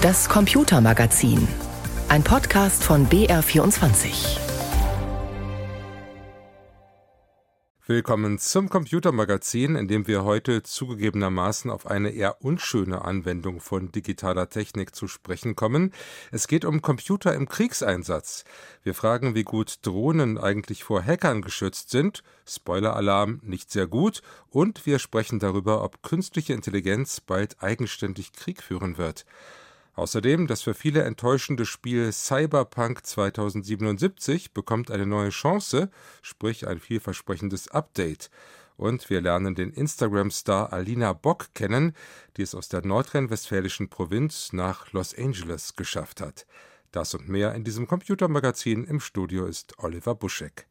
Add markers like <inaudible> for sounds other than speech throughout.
Das Computermagazin. Ein Podcast von BR24. Willkommen zum Computermagazin, in dem wir heute zugegebenermaßen auf eine eher unschöne Anwendung von digitaler Technik zu sprechen kommen. Es geht um Computer im Kriegseinsatz. Wir fragen, wie gut Drohnen eigentlich vor Hackern geschützt sind. Spoiler-Alarm nicht sehr gut. Und wir sprechen darüber, ob künstliche Intelligenz bald eigenständig Krieg führen wird. Außerdem das für viele enttäuschende Spiel Cyberpunk 2077 bekommt eine neue Chance, sprich ein vielversprechendes Update. Und wir lernen den Instagram-Star Alina Bock kennen, die es aus der nordrhein-westfälischen Provinz nach Los Angeles geschafft hat. Das und mehr in diesem Computermagazin. Im Studio ist Oliver Buschek.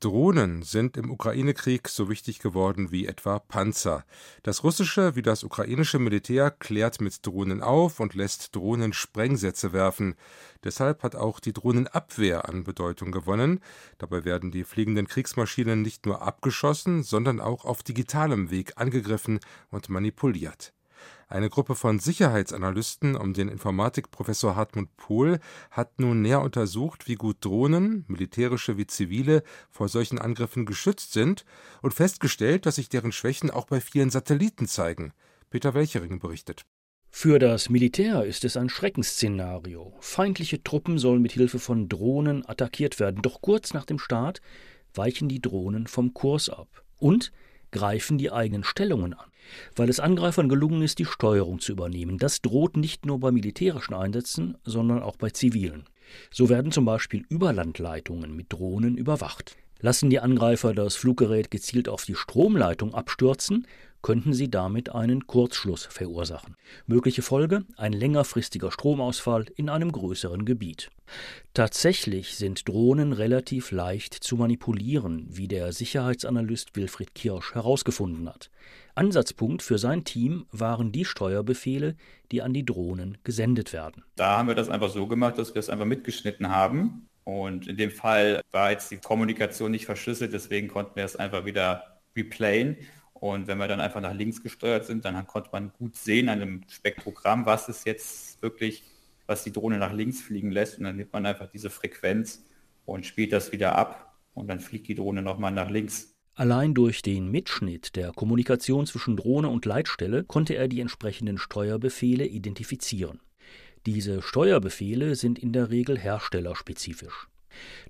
Drohnen sind im Ukraine-Krieg so wichtig geworden wie etwa Panzer. Das russische wie das ukrainische Militär klärt mit Drohnen auf und lässt Drohnen Sprengsätze werfen. Deshalb hat auch die Drohnenabwehr an Bedeutung gewonnen. Dabei werden die fliegenden Kriegsmaschinen nicht nur abgeschossen, sondern auch auf digitalem Weg angegriffen und manipuliert. Eine Gruppe von Sicherheitsanalysten um den Informatikprofessor Hartmut Pohl hat nun näher untersucht, wie gut Drohnen, militärische wie zivile, vor solchen Angriffen geschützt sind und festgestellt, dass sich deren Schwächen auch bei vielen Satelliten zeigen. Peter Welchering berichtet. Für das Militär ist es ein Schreckensszenario. Feindliche Truppen sollen mit Hilfe von Drohnen attackiert werden, doch kurz nach dem Start weichen die Drohnen vom Kurs ab. Und greifen die eigenen Stellungen an, weil es Angreifern gelungen ist, die Steuerung zu übernehmen. Das droht nicht nur bei militärischen Einsätzen, sondern auch bei zivilen. So werden zum Beispiel Überlandleitungen mit Drohnen überwacht. Lassen die Angreifer das Fluggerät gezielt auf die Stromleitung abstürzen, könnten sie damit einen Kurzschluss verursachen. Mögliche Folge ein längerfristiger Stromausfall in einem größeren Gebiet. Tatsächlich sind Drohnen relativ leicht zu manipulieren, wie der Sicherheitsanalyst Wilfried Kirsch herausgefunden hat. Ansatzpunkt für sein Team waren die Steuerbefehle, die an die Drohnen gesendet werden. Da haben wir das einfach so gemacht, dass wir es einfach mitgeschnitten haben. Und in dem Fall war jetzt die Kommunikation nicht verschlüsselt, deswegen konnten wir es einfach wieder replayen. Und wenn wir dann einfach nach links gesteuert sind, dann konnte man gut sehen an einem Spektrogramm, was ist jetzt wirklich, was die Drohne nach links fliegen lässt. Und dann nimmt man einfach diese Frequenz und spielt das wieder ab und dann fliegt die Drohne nochmal nach links. Allein durch den Mitschnitt der Kommunikation zwischen Drohne und Leitstelle konnte er die entsprechenden Steuerbefehle identifizieren. Diese Steuerbefehle sind in der Regel herstellerspezifisch.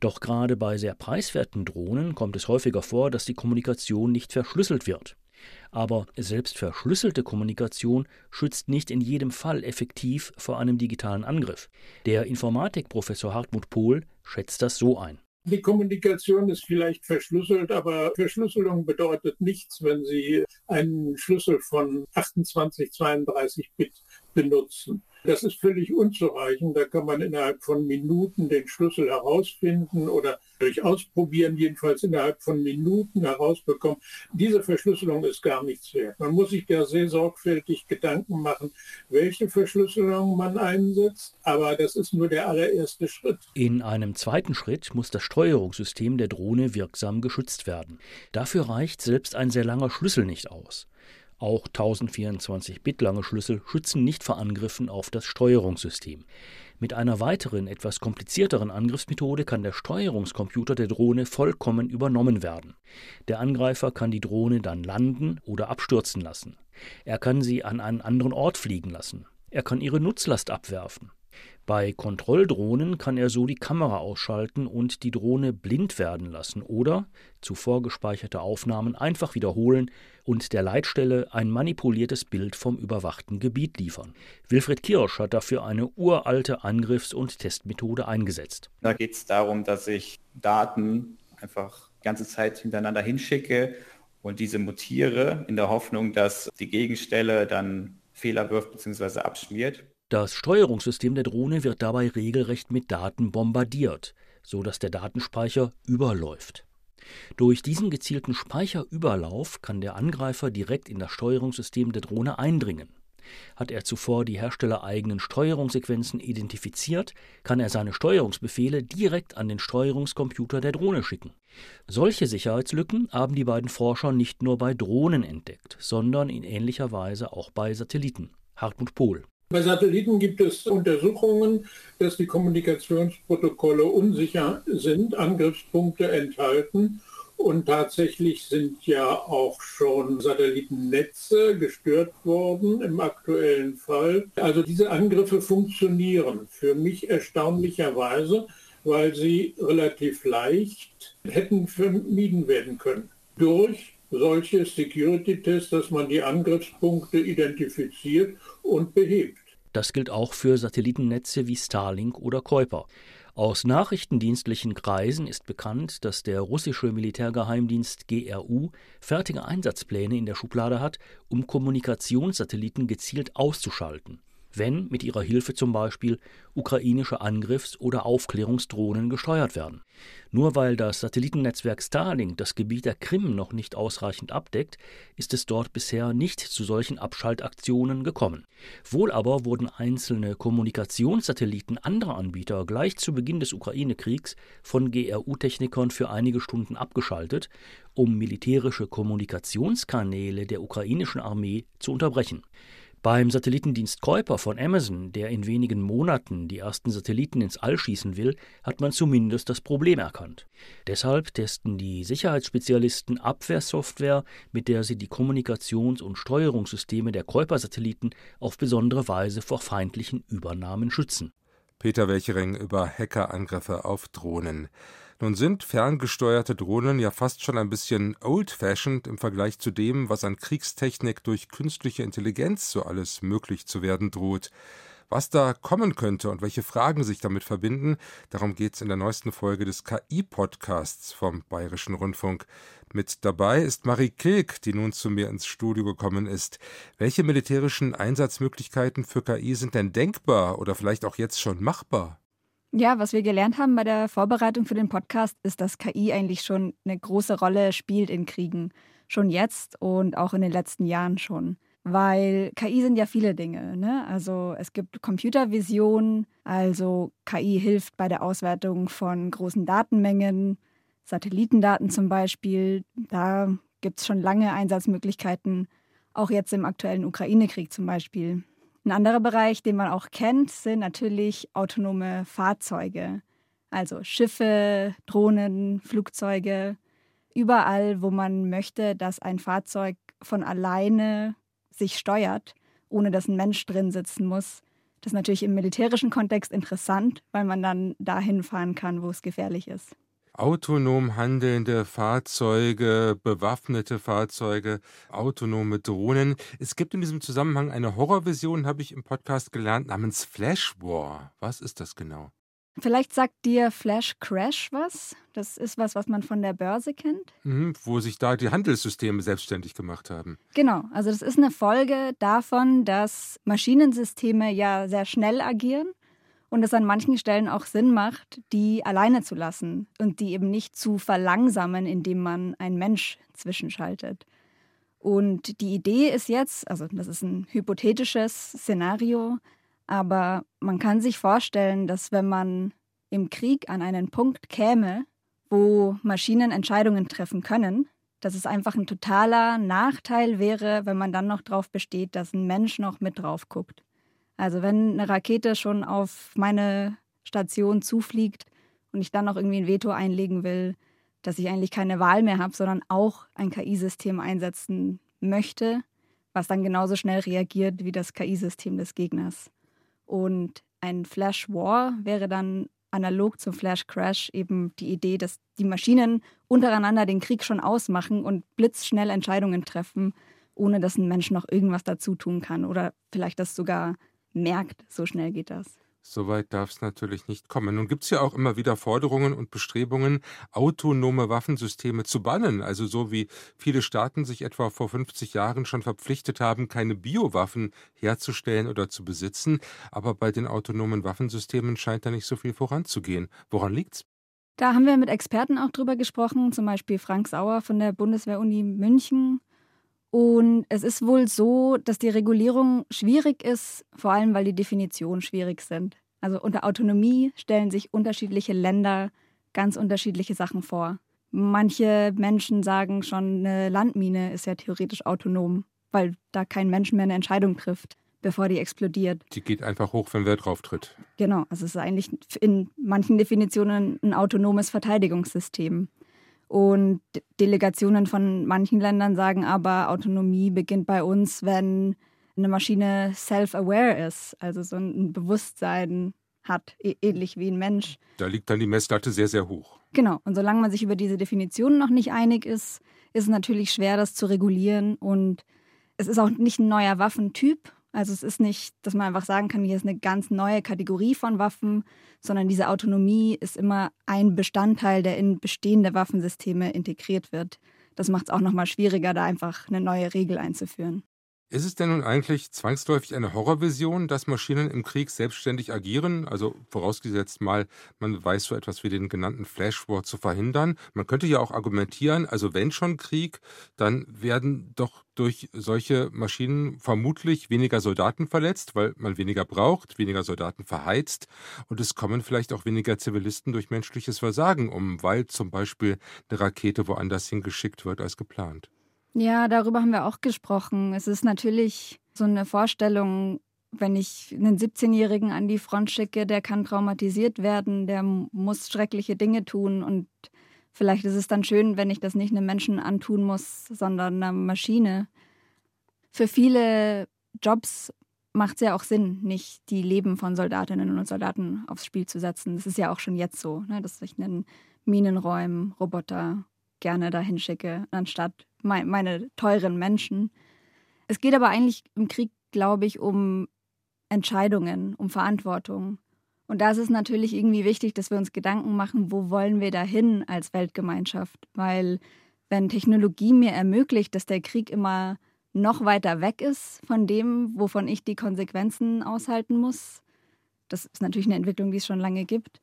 Doch gerade bei sehr preiswerten Drohnen kommt es häufiger vor, dass die Kommunikation nicht verschlüsselt wird. Aber selbst verschlüsselte Kommunikation schützt nicht in jedem Fall effektiv vor einem digitalen Angriff. Der Informatikprofessor Hartmut Pohl schätzt das so ein. Die Kommunikation ist vielleicht verschlüsselt, aber Verschlüsselung bedeutet nichts, wenn Sie einen Schlüssel von 28, 32 Bit benutzen. Das ist völlig unzureichend. Da kann man innerhalb von Minuten den Schlüssel herausfinden oder durch Ausprobieren jedenfalls innerhalb von Minuten herausbekommen. Diese Verschlüsselung ist gar nichts wert. Man muss sich da sehr sorgfältig Gedanken machen, welche Verschlüsselung man einsetzt, aber das ist nur der allererste Schritt. In einem zweiten Schritt muss das Steuerungssystem der Drohne wirksam geschützt werden. Dafür reicht selbst ein sehr langer Schlüssel nicht aus. Auch 1024 Bit lange Schlüssel schützen nicht vor Angriffen auf das Steuerungssystem. Mit einer weiteren, etwas komplizierteren Angriffsmethode kann der Steuerungscomputer der Drohne vollkommen übernommen werden. Der Angreifer kann die Drohne dann landen oder abstürzen lassen. Er kann sie an einen anderen Ort fliegen lassen. Er kann ihre Nutzlast abwerfen. Bei Kontrolldrohnen kann er so die Kamera ausschalten und die Drohne blind werden lassen oder zuvor gespeicherte Aufnahmen einfach wiederholen und der Leitstelle ein manipuliertes Bild vom überwachten Gebiet liefern. Wilfried Kirsch hat dafür eine uralte Angriffs- und Testmethode eingesetzt. Da geht es darum, dass ich Daten einfach die ganze Zeit hintereinander hinschicke und diese mutiere in der Hoffnung, dass die Gegenstelle dann Fehler wirft bzw. abschmiert. Das Steuerungssystem der Drohne wird dabei regelrecht mit Daten bombardiert, so dass der Datenspeicher überläuft. Durch diesen gezielten Speicherüberlauf kann der Angreifer direkt in das Steuerungssystem der Drohne eindringen. Hat er zuvor die herstellereigenen Steuerungssequenzen identifiziert, kann er seine Steuerungsbefehle direkt an den Steuerungscomputer der Drohne schicken. Solche Sicherheitslücken haben die beiden Forscher nicht nur bei Drohnen entdeckt, sondern in ähnlicher Weise auch bei Satelliten. Hartmut Pohl Bei Satelliten gibt es Untersuchungen, dass die Kommunikationsprotokolle unsicher sind, Angriffspunkte enthalten und tatsächlich sind ja auch schon Satellitennetze gestört worden im aktuellen Fall. Also diese Angriffe funktionieren für mich erstaunlicherweise, weil sie relativ leicht hätten vermieden werden können. Durch solche Security-Tests, dass man die Angriffspunkte identifiziert und behebt. Das gilt auch für Satellitennetze wie Starlink oder Kuiper. Aus nachrichtendienstlichen Kreisen ist bekannt, dass der russische Militärgeheimdienst GRU fertige Einsatzpläne in der Schublade hat, um Kommunikationssatelliten gezielt auszuschalten wenn mit ihrer Hilfe zum Beispiel ukrainische Angriffs- oder Aufklärungsdrohnen gesteuert werden. Nur weil das Satellitennetzwerk Starlink das Gebiet der Krim noch nicht ausreichend abdeckt, ist es dort bisher nicht zu solchen Abschaltaktionen gekommen. Wohl aber wurden einzelne Kommunikationssatelliten anderer Anbieter gleich zu Beginn des Ukraine-Kriegs von GRU-Technikern für einige Stunden abgeschaltet, um militärische Kommunikationskanäle der ukrainischen Armee zu unterbrechen. Beim Satellitendienst Kuiper von Amazon, der in wenigen Monaten die ersten Satelliten ins All schießen will, hat man zumindest das Problem erkannt. Deshalb testen die Sicherheitsspezialisten Abwehrsoftware, mit der sie die Kommunikations- und Steuerungssysteme der Kuiper-Satelliten auf besondere Weise vor feindlichen Übernahmen schützen. Peter Welchering über Hackerangriffe auf Drohnen. Nun sind ferngesteuerte Drohnen ja fast schon ein bisschen old-fashioned im Vergleich zu dem, was an Kriegstechnik durch künstliche Intelligenz so alles möglich zu werden droht. Was da kommen könnte und welche Fragen sich damit verbinden, darum geht es in der neuesten Folge des KI-Podcasts vom Bayerischen Rundfunk. Mit dabei ist Marie Kilk, die nun zu mir ins Studio gekommen ist. Welche militärischen Einsatzmöglichkeiten für KI sind denn denkbar oder vielleicht auch jetzt schon machbar? Ja, was wir gelernt haben bei der Vorbereitung für den Podcast, ist, dass KI eigentlich schon eine große Rolle spielt in Kriegen. Schon jetzt und auch in den letzten Jahren schon. Weil KI sind ja viele Dinge. Ne? Also es gibt Computervision, also KI hilft bei der Auswertung von großen Datenmengen, Satellitendaten zum Beispiel. Da gibt es schon lange Einsatzmöglichkeiten, auch jetzt im aktuellen Ukraine-Krieg zum Beispiel. Ein anderer Bereich, den man auch kennt, sind natürlich autonome Fahrzeuge. Also Schiffe, Drohnen, Flugzeuge. Überall, wo man möchte, dass ein Fahrzeug von alleine sich steuert, ohne dass ein Mensch drin sitzen muss. Das ist natürlich im militärischen Kontext interessant, weil man dann dahin fahren kann, wo es gefährlich ist autonom handelnde Fahrzeuge, bewaffnete Fahrzeuge, autonome Drohnen. Es gibt in diesem Zusammenhang eine Horrorvision, habe ich im Podcast gelernt, namens Flash War. Was ist das genau? Vielleicht sagt dir Flash Crash was. Das ist was, was man von der Börse kennt. Mhm, wo sich da die Handelssysteme selbstständig gemacht haben. Genau, also das ist eine Folge davon, dass Maschinensysteme ja sehr schnell agieren und es an manchen Stellen auch Sinn macht, die alleine zu lassen und die eben nicht zu verlangsamen, indem man einen Mensch zwischenschaltet. Und die Idee ist jetzt, also das ist ein hypothetisches Szenario, aber man kann sich vorstellen, dass wenn man im Krieg an einen Punkt käme, wo Maschinen Entscheidungen treffen können, dass es einfach ein totaler Nachteil wäre, wenn man dann noch darauf besteht, dass ein Mensch noch mit drauf guckt. Also wenn eine Rakete schon auf meine Station zufliegt und ich dann noch irgendwie ein Veto einlegen will, dass ich eigentlich keine Wahl mehr habe, sondern auch ein KI-System einsetzen möchte, was dann genauso schnell reagiert wie das KI-System des Gegners. Und ein Flash War wäre dann analog zum Flash Crash eben die Idee, dass die Maschinen untereinander den Krieg schon ausmachen und blitzschnell Entscheidungen treffen, ohne dass ein Mensch noch irgendwas dazu tun kann oder vielleicht das sogar merkt, so schnell geht das. Soweit darf es natürlich nicht kommen. Nun gibt es ja auch immer wieder Forderungen und Bestrebungen, autonome Waffensysteme zu bannen. Also so wie viele Staaten sich etwa vor 50 Jahren schon verpflichtet haben, keine Biowaffen herzustellen oder zu besitzen. Aber bei den autonomen Waffensystemen scheint da nicht so viel voranzugehen. Woran liegt's? Da haben wir mit Experten auch drüber gesprochen, zum Beispiel Frank Sauer von der Bundeswehr-Uni München und es ist wohl so, dass die Regulierung schwierig ist, vor allem weil die Definitionen schwierig sind. Also unter Autonomie stellen sich unterschiedliche Länder ganz unterschiedliche Sachen vor. Manche Menschen sagen schon, eine Landmine ist ja theoretisch autonom, weil da kein Mensch mehr eine Entscheidung trifft. bevor die explodiert. Die geht einfach hoch, wenn wer drauf tritt. Genau, also es ist eigentlich in manchen Definitionen ein autonomes Verteidigungssystem. Und Delegationen von manchen Ländern sagen aber, Autonomie beginnt bei uns, wenn eine Maschine self-aware ist, also so ein Bewusstsein hat, ähnlich wie ein Mensch. Da liegt dann die Messlatte sehr, sehr hoch. Genau, und solange man sich über diese Definition noch nicht einig ist, ist es natürlich schwer, das zu regulieren. Und es ist auch nicht ein neuer Waffentyp. Also es ist nicht, dass man einfach sagen kann, hier ist eine ganz neue Kategorie von Waffen, sondern diese Autonomie ist immer ein Bestandteil, der in bestehende Waffensysteme integriert wird. Das macht es auch nochmal schwieriger, da einfach eine neue Regel einzuführen. Ist es denn nun eigentlich zwangsläufig eine Horrorvision, dass Maschinen im Krieg selbstständig agieren? Also vorausgesetzt mal, man weiß so etwas wie den genannten Flash War zu verhindern. Man könnte ja auch argumentieren, also wenn schon Krieg, dann werden doch durch solche Maschinen vermutlich weniger Soldaten verletzt, weil man weniger braucht, weniger Soldaten verheizt und es kommen vielleicht auch weniger Zivilisten durch menschliches Versagen um, weil zum Beispiel eine Rakete woanders hingeschickt wird als geplant. Ja, darüber haben wir auch gesprochen. Es ist natürlich so eine Vorstellung, wenn ich einen 17-Jährigen an die Front schicke, der kann traumatisiert werden, der muss schreckliche Dinge tun und vielleicht ist es dann schön, wenn ich das nicht einem Menschen antun muss, sondern einer Maschine. Für viele Jobs macht es ja auch Sinn, nicht die Leben von Soldatinnen und Soldaten aufs Spiel zu setzen. Das ist ja auch schon jetzt so, ne, dass ich einen Minenräumen, Roboter gerne dahin schicke, anstatt mein, meine teuren Menschen. Es geht aber eigentlich im Krieg, glaube ich, um Entscheidungen, um Verantwortung. Und da ist es natürlich irgendwie wichtig, dass wir uns Gedanken machen, wo wollen wir dahin als Weltgemeinschaft? Weil wenn Technologie mir ermöglicht, dass der Krieg immer noch weiter weg ist von dem, wovon ich die Konsequenzen aushalten muss, das ist natürlich eine Entwicklung, die es schon lange gibt,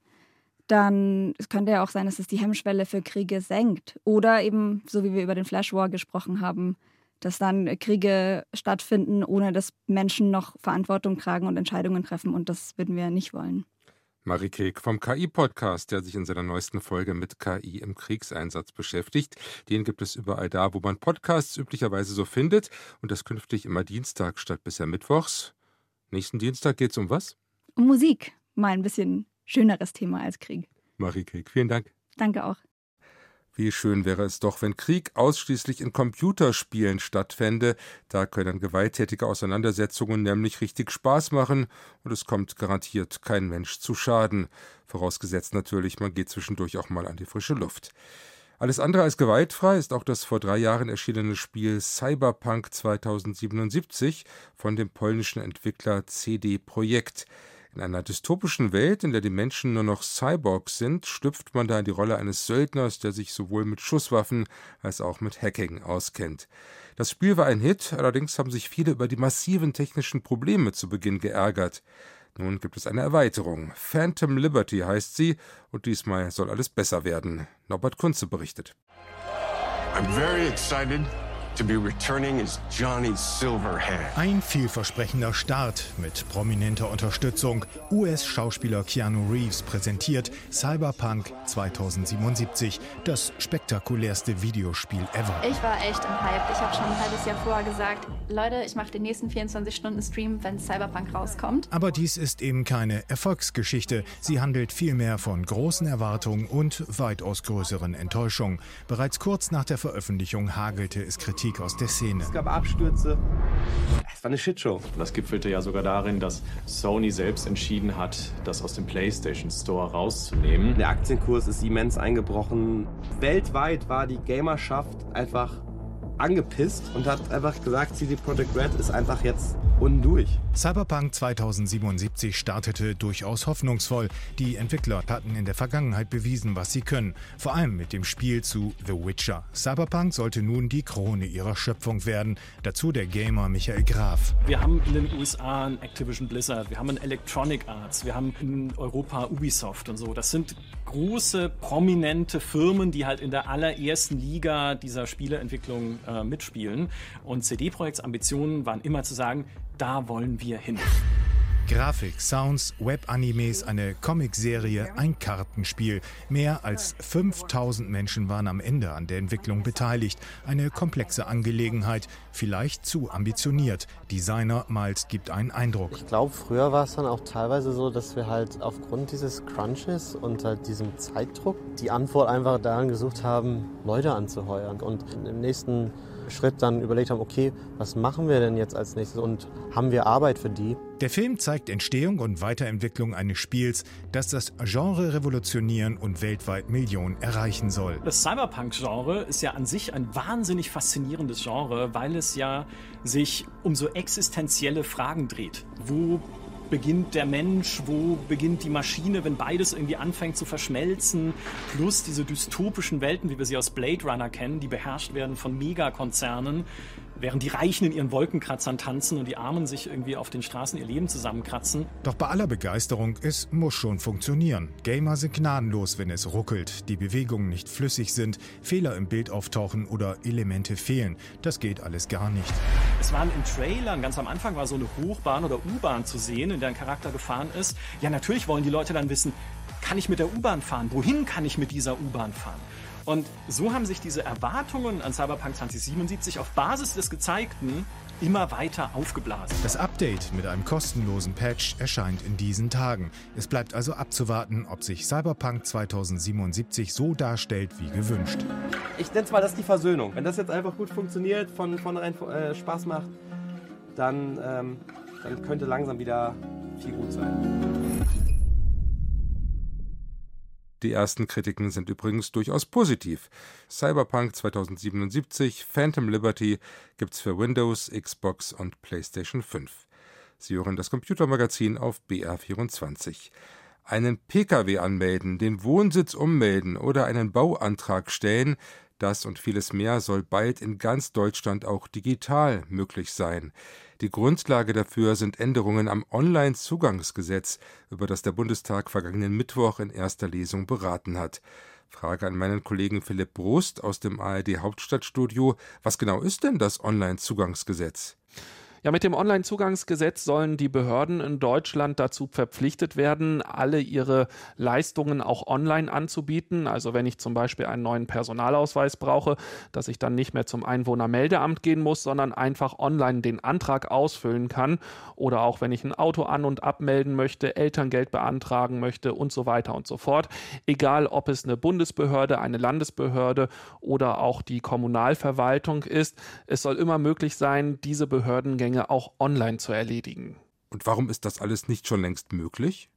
dann es könnte ja auch sein, dass es die Hemmschwelle für Kriege senkt. Oder eben, so wie wir über den Flash War gesprochen haben, dass dann Kriege stattfinden, ohne dass Menschen noch Verantwortung tragen und Entscheidungen treffen. Und das würden wir nicht wollen. Marie Kek vom KI-Podcast, der sich in seiner neuesten Folge mit KI im Kriegseinsatz beschäftigt. Den gibt es überall da, wo man Podcasts üblicherweise so findet. Und das künftig immer Dienstag statt bisher Mittwochs. Nächsten Dienstag geht es um was? Um Musik. Mal ein bisschen schöneres Thema als Krieg. Marie Krieg, vielen Dank. Danke auch. Wie schön wäre es doch, wenn Krieg ausschließlich in Computerspielen stattfände. Da können gewalttätige Auseinandersetzungen nämlich richtig Spaß machen und es kommt garantiert kein Mensch zu Schaden. Vorausgesetzt natürlich, man geht zwischendurch auch mal an die frische Luft. Alles andere als gewaltfrei ist auch das vor drei Jahren erschienene Spiel Cyberpunk 2077 von dem polnischen Entwickler CD Projekt. In einer dystopischen Welt, in der die Menschen nur noch Cyborgs sind, schlüpft man da in die Rolle eines Söldners, der sich sowohl mit Schusswaffen als auch mit Hacking auskennt. Das Spiel war ein Hit, allerdings haben sich viele über die massiven technischen Probleme zu Beginn geärgert. Nun gibt es eine Erweiterung. Phantom Liberty heißt sie, und diesmal soll alles besser werden. Norbert Kunze berichtet. I'm very excited to be returning as Johnny Silverhand. Ein vielversprechender Start mit prominenter Unterstützung. US-Schauspieler Keanu Reeves präsentiert Cyberpunk 2077, das spektakulärste Videospiel ever. Ich war echt im Hype. Ich habe schon ein halbes Jahr vorher gesagt, Leute, ich mache den nächsten 24 Stunden Stream, wenn Cyberpunk rauskommt. Aber dies ist eben keine Erfolgsgeschichte. Sie handelt vielmehr von großen Erwartungen und weitaus größeren Enttäuschungen. Bereits kurz nach der Veröffentlichung hagelte es Kritik Kritik aus der Szene. Es gab Abstürze. Es war eine Shitshow. Das gipfelte ja sogar darin, dass Sony selbst entschieden hat, das aus dem PlayStation Store rauszunehmen. Der Aktienkurs ist immens eingebrochen. Weltweit war die Gamerschaft einfach angepisst und hat einfach gesagt, CD Projekt Red ist einfach jetzt unten durch. Cyberpunk 2077 startete durchaus hoffnungsvoll. Die Entwickler hatten in der Vergangenheit bewiesen, was sie können. Vor allem mit dem Spiel zu The Witcher. Cyberpunk sollte nun die Krone ihrer Schöpfung werden. Dazu der Gamer Michael Graf. Wir haben in den USA ein Activision Blizzard, wir haben ein Electronic Arts, wir haben in Europa Ubisoft und so. Das sind große, prominente Firmen, die halt in der allerersten Liga dieser Spieleentwicklung äh, mitspielen. Und CD Projekts Ambitionen waren immer zu sagen, da wollen wir hin. Grafik, Sounds, Web-Animes, eine Comicserie, ein Kartenspiel. Mehr als 5000 Menschen waren am Ende an der Entwicklung beteiligt. Eine komplexe Angelegenheit, vielleicht zu ambitioniert. Designer Miles gibt einen Eindruck. Ich glaube, früher war es dann auch teilweise so, dass wir halt aufgrund dieses Crunches und halt diesem Zeitdruck die Antwort einfach daran gesucht haben, Leute anzuheuern. Und im nächsten Schritt dann überlegt haben, okay, was machen wir denn jetzt als nächstes und haben wir Arbeit für die? Der Film zeigt Entstehung und Weiterentwicklung eines Spiels, das das Genre revolutionieren und weltweit Millionen erreichen soll. Das Cyberpunk-Genre ist ja an sich ein wahnsinnig faszinierendes Genre, weil es ja sich um so existenzielle Fragen dreht. Wo beginnt der Mensch, wo beginnt die Maschine, wenn beides irgendwie anfängt zu verschmelzen, plus diese dystopischen Welten, wie wir sie aus Blade Runner kennen, die beherrscht werden von Megakonzernen, während die Reichen in ihren Wolkenkratzern tanzen und die Armen sich irgendwie auf den Straßen ihr Leben zusammenkratzen. Doch bei aller Begeisterung, es muss schon funktionieren. Gamer sind gnadenlos, wenn es ruckelt, die Bewegungen nicht flüssig sind, Fehler im Bild auftauchen oder Elemente fehlen. Das geht alles gar nicht. Es waren in Trailern, ganz am Anfang war so eine Hochbahn oder U-Bahn zu sehen, in der ein Charakter gefahren ist. Ja, natürlich wollen die Leute dann wissen, kann ich mit der U-Bahn fahren? Wohin kann ich mit dieser U-Bahn fahren? Und so haben sich diese Erwartungen an Cyberpunk 2077 auf Basis des Gezeigten immer weiter aufgeblasen. Das Update mit einem kostenlosen Patch erscheint in diesen Tagen. Es bleibt also abzuwarten, ob sich Cyberpunk 2077 so darstellt wie gewünscht. Ich nenne zwar das die Versöhnung. Wenn das jetzt einfach gut funktioniert, von vornherein äh, Spaß macht, dann, ähm, dann könnte langsam wieder viel gut sein. Die ersten Kritiken sind übrigens durchaus positiv. Cyberpunk 2077, Phantom Liberty gibt's für Windows, Xbox und PlayStation 5. Sie hören das Computermagazin auf BR24. Einen Pkw anmelden, den Wohnsitz ummelden oder einen Bauantrag stellen, das und vieles mehr soll bald in ganz Deutschland auch digital möglich sein. Die Grundlage dafür sind Änderungen am Onlinezugangsgesetz, über das der Bundestag vergangenen Mittwoch in erster Lesung beraten hat. Frage an meinen Kollegen Philipp Brust aus dem ARD Hauptstadtstudio. Was genau ist denn das Onlinezugangsgesetz? Ja, mit dem Onlinezugangsgesetz sollen die Behörden in Deutschland dazu verpflichtet werden, alle ihre Leistungen auch online anzubieten. Also wenn ich zum Beispiel einen neuen Personalausweis brauche, dass ich dann nicht mehr zum Einwohnermeldeamt gehen muss, sondern einfach online den Antrag ausfüllen kann. Oder auch wenn ich ein Auto an- und abmelden möchte, Elterngeld beantragen möchte und so weiter und so fort. Egal, ob es eine Bundesbehörde, eine Landesbehörde oder auch die Kommunalverwaltung ist, es soll immer möglich sein, diese Behördengänge Dinge auch online zu erledigen. Und warum ist das alles nicht schon längst möglich?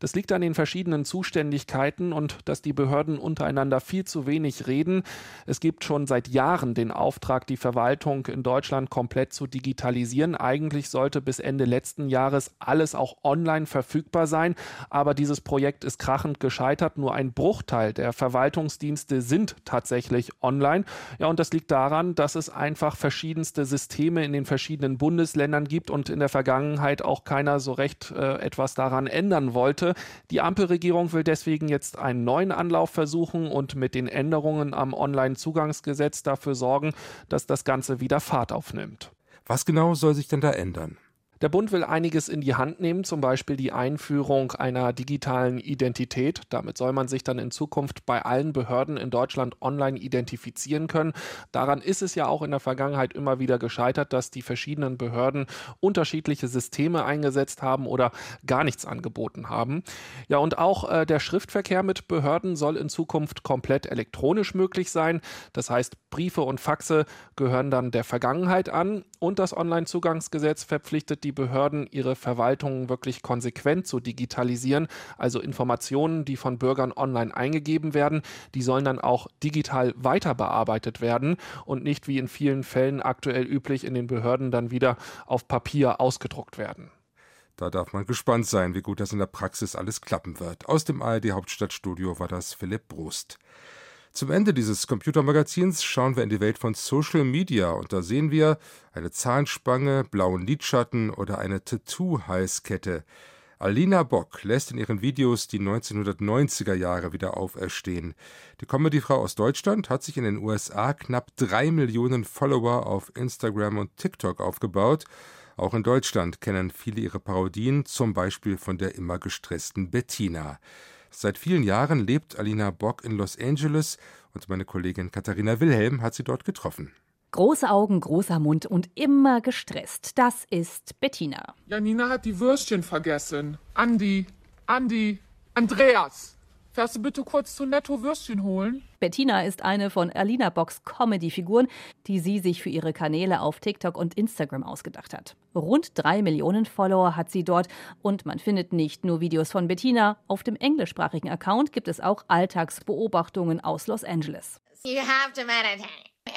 Das liegt an den verschiedenen Zuständigkeiten und dass die Behörden untereinander viel zu wenig reden. Es gibt schon seit Jahren den Auftrag, die Verwaltung in Deutschland komplett zu digitalisieren. Eigentlich sollte bis Ende letzten Jahres alles auch online verfügbar sein, aber dieses Projekt ist krachend gescheitert. Nur ein Bruchteil der Verwaltungsdienste sind tatsächlich online. Ja, und das liegt daran, dass es einfach verschiedenste Systeme in den verschiedenen Bundesländern gibt und in der Vergangenheit auch keiner so recht äh, etwas daran ändern wollte. Die Ampelregierung will deswegen jetzt einen neuen Anlauf versuchen und mit den Änderungen am Onlinezugangsgesetz dafür sorgen, dass das Ganze wieder Fahrt aufnimmt. Was genau soll sich denn da ändern? Der Bund will einiges in die Hand nehmen, zum Beispiel die Einführung einer digitalen Identität. Damit soll man sich dann in Zukunft bei allen Behörden in Deutschland online identifizieren können. Daran ist es ja auch in der Vergangenheit immer wieder gescheitert, dass die verschiedenen Behörden unterschiedliche Systeme eingesetzt haben oder gar nichts angeboten haben. Ja, und auch äh, der Schriftverkehr mit Behörden soll in Zukunft komplett elektronisch möglich sein. Das heißt, Briefe und Faxe gehören dann der Vergangenheit an und das Onlinezugangsgesetz verpflichtet die die Behörden, ihre Verwaltungen wirklich konsequent zu digitalisieren. Also Informationen, die von Bürgern online eingegeben werden, die sollen dann auch digital weiter bearbeitet werden und nicht wie in vielen Fällen aktuell üblich in den Behörden dann wieder auf Papier ausgedruckt werden. Da darf man gespannt sein, wie gut das in der Praxis alles klappen wird. Aus dem ARD Hauptstadtstudio war das Philipp Brust. Zum Ende dieses Computermagazins schauen wir in die Welt von Social Media und da sehen wir eine Zahnspange, blauen Lidschatten oder eine Tattoo-Halskette. Alina Bock lässt in ihren Videos die 1990er Jahre wieder auferstehen. Die Comedyfrau aus Deutschland hat sich in den USA knapp drei Millionen Follower auf Instagram und TikTok aufgebaut Auch in Deutschland kennen viele ihre Parodien, zum Beispiel von der immer gestressten Bettina. Seit vielen Jahren lebt Alina Bock in Los Angeles und meine Kollegin Katharina Wilhelm hat sie dort getroffen. Große Augen, großer Mund und immer gestresst. Das ist Bettina. Janina hat die Würstchen vergessen. Andi, Andi, Andreas. Fährst du bitte kurz zu Netto Würstchen holen? Bettina ist eine von Alina Bocks Comedy-Figuren, die sie sich für ihre Kanäle auf TikTok und Instagram ausgedacht hat. Rund drei Millionen Follower hat sie dort und man findet nicht nur Videos von Bettina. Auf dem englischsprachigen Account gibt es auch Alltagsbeobachtungen aus Los Angeles. You have to meditate.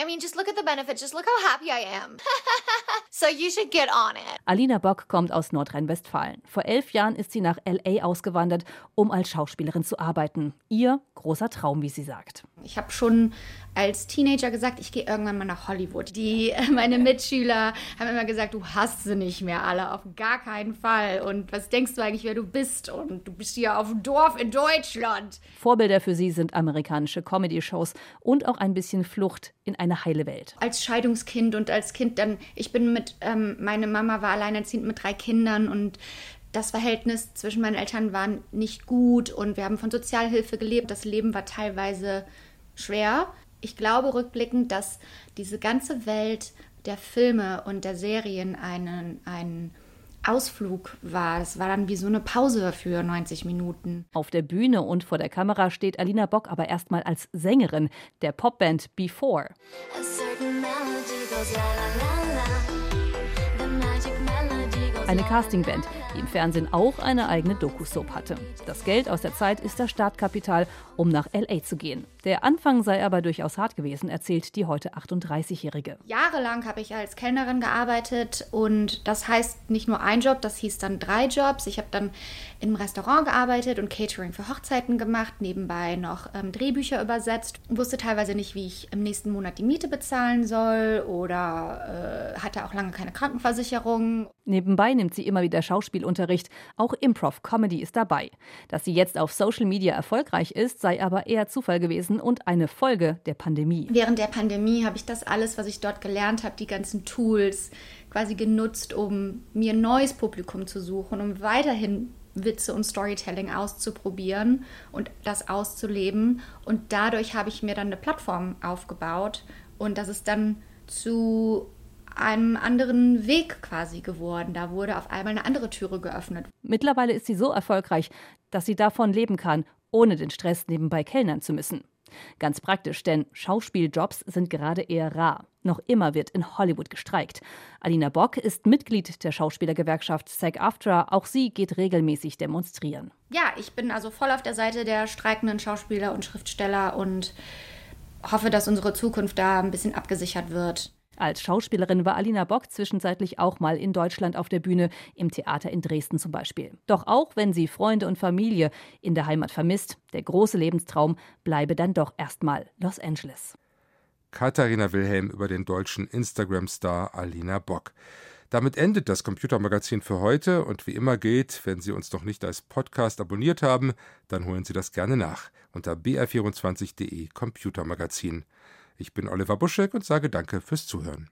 I mean, just look at the benefits. Just look how happy I am. <laughs> so you should get on it. Alina Bock kommt aus Nordrhein-Westfalen. Vor elf Jahren ist sie nach LA ausgewandert, um als Schauspielerin zu arbeiten. Ihr großer Traum, wie sie sagt. Ich habe schon als Teenager gesagt, ich gehe irgendwann mal nach Hollywood. Die, meine Mitschüler haben immer gesagt, du hast sie nicht mehr alle, auf gar keinen Fall. Und was denkst du eigentlich, wer du bist? Und du bist hier auf dem Dorf in Deutschland. Vorbilder für sie sind amerikanische Comedy-Shows und auch ein bisschen Flucht in eine heile Welt. Als Scheidungskind und als Kind dann, ich bin mit, ähm, meine Mama war alleinerziehend mit drei Kindern und das Verhältnis zwischen meinen Eltern war nicht gut und wir haben von Sozialhilfe gelebt. Das Leben war teilweise schwer ich glaube rückblickend, dass diese ganze Welt der Filme und der Serien einen, einen Ausflug war. Es war dann wie so eine Pause für 90 Minuten. Auf der Bühne und vor der Kamera steht Alina Bock aber erstmal als Sängerin der Popband Before. A certain melody goes la la la la. Eine Castingband, die im Fernsehen auch eine eigene Doku-Soap hatte. Das Geld aus der Zeit ist das Startkapital, um nach LA zu gehen. Der Anfang sei aber durchaus hart gewesen, erzählt die heute 38-Jährige. Jahrelang habe ich als Kellnerin gearbeitet und das heißt nicht nur ein Job, das hieß dann drei Jobs. Ich habe dann im Restaurant gearbeitet und Catering für Hochzeiten gemacht, nebenbei noch ähm, Drehbücher übersetzt, wusste teilweise nicht, wie ich im nächsten Monat die Miete bezahlen soll oder äh, hatte auch lange keine Krankenversicherung. Nebenbei nimmt sie immer wieder Schauspielunterricht, auch Improv-Comedy ist dabei. Dass sie jetzt auf Social Media erfolgreich ist, sei aber eher Zufall gewesen und eine Folge der Pandemie. Während der Pandemie habe ich das alles, was ich dort gelernt habe, die ganzen Tools quasi genutzt, um mir ein neues Publikum zu suchen, um weiterhin Witze und Storytelling auszuprobieren und das auszuleben. Und dadurch habe ich mir dann eine Plattform aufgebaut und das ist dann zu einem anderen Weg quasi geworden. Da wurde auf einmal eine andere Türe geöffnet. Mittlerweile ist sie so erfolgreich, dass sie davon leben kann, ohne den Stress nebenbei kellnern zu müssen. Ganz praktisch, denn Schauspieljobs sind gerade eher rar. Noch immer wird in Hollywood gestreikt. Alina Bock ist Mitglied der Schauspielergewerkschaft SAG-AFTRA. Auch sie geht regelmäßig demonstrieren. Ja, ich bin also voll auf der Seite der streikenden Schauspieler und Schriftsteller und hoffe, dass unsere Zukunft da ein bisschen abgesichert wird. Als Schauspielerin war Alina Bock zwischenzeitlich auch mal in Deutschland auf der Bühne, im Theater in Dresden zum Beispiel. Doch auch wenn sie Freunde und Familie in der Heimat vermisst, der große Lebenstraum bleibe dann doch erstmal Los Angeles. Katharina Wilhelm über den deutschen Instagram-Star Alina Bock. Damit endet das Computermagazin für heute und wie immer gilt, wenn Sie uns noch nicht als Podcast abonniert haben, dann holen Sie das gerne nach unter br24.de Computermagazin. Ich bin Oliver Buschek und sage danke fürs Zuhören.